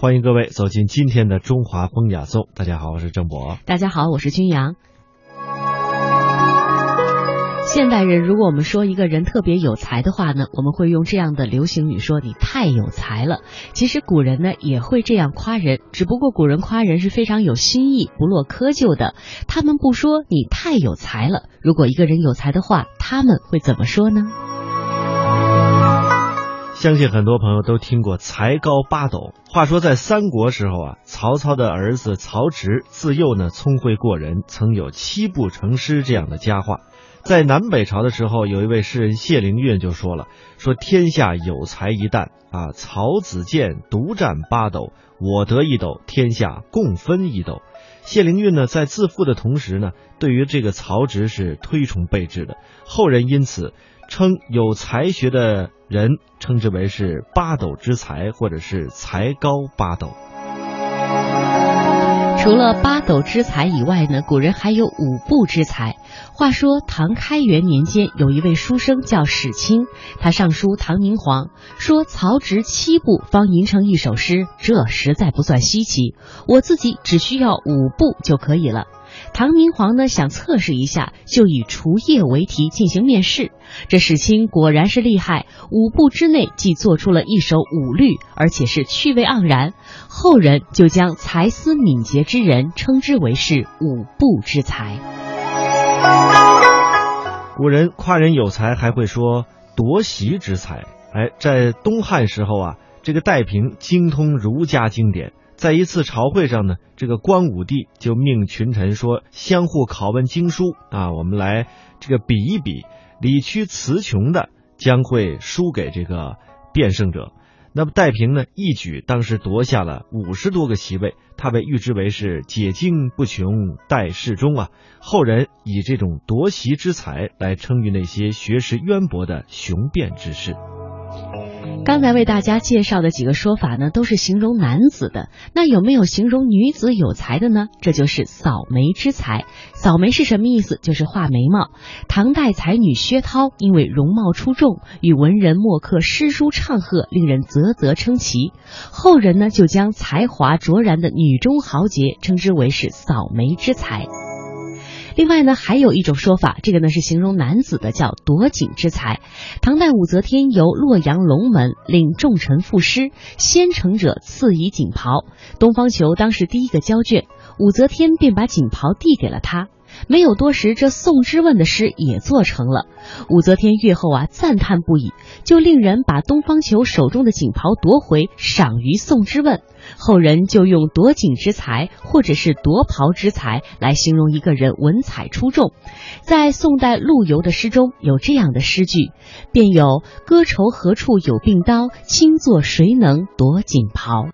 欢迎各位走进今天的中华风雅颂。大家好，我是郑博。大家好，我是君阳。现代人，如果我们说一个人特别有才的话呢，我们会用这样的流行语说：“你太有才了。”其实古人呢也会这样夸人，只不过古人夸人是非常有新意、不落窠臼的。他们不说“你太有才了”，如果一个人有才的话，他们会怎么说呢？相信很多朋友都听过“才高八斗”。话说在三国时候啊，曹操的儿子曹植自幼呢聪慧过人，曾有七步成诗这样的佳话。在南北朝的时候，有一位诗人谢灵运就说了：“说天下有才一旦啊，曹子建独占八斗，我得一斗，天下共分一斗。”谢灵运呢在自负的同时呢，对于这个曹植是推崇备至的，后人因此。称有才学的人称之为是八斗之才，或者是才高八斗。除了八斗之才以外呢，古人还有五步之才。话说唐开元年间，有一位书生叫史清，他上书唐明皇，说曹植七步方吟成一首诗，这实在不算稀奇，我自己只需要五步就可以了。唐明皇呢想测试一下，就以除夜为题进行面试。这史清果然是厉害，五步之内即做出了一首五律，而且是趣味盎然。后人就将才思敏捷之人称之为是五步之才。古人夸人有才，还会说夺席之才。哎，在东汉时候啊，这个戴平精通儒家经典。在一次朝会上呢，这个光武帝就命群臣说：“相互拷问经书啊，我们来这个比一比，理屈词穷的将会输给这个辩胜者。”那么戴平呢，一举当时夺下了五十多个席位，他被誉之为是解经不穷戴世忠啊。后人以这种夺席之才来称誉那些学识渊博的雄辩之士。刚才为大家介绍的几个说法呢，都是形容男子的。那有没有形容女子有才的呢？这就是扫眉之才。扫眉是什么意思？就是画眉毛。唐代才女薛涛因为容貌出众，与文人墨客诗书唱和，令人啧啧称奇。后人呢，就将才华卓然的女中豪杰称之为是扫眉之才。另外呢，还有一种说法，这个呢是形容男子的，叫夺锦之才。唐代武则天由洛阳龙门，领众臣赋诗，先成者赐以锦袍。东方球当时第一个交卷，武则天便把锦袍递给了他。没有多时，这宋之问的诗也做成了。武则天阅后啊，赞叹不已，就令人把东方球手中的锦袍夺回，赏于宋之问。后人就用夺锦之才，或者是夺袍之才来形容一个人文采出众。在宋代陆游的诗中有这样的诗句：“便有歌愁何处有病刀，轻作谁能夺锦袍。”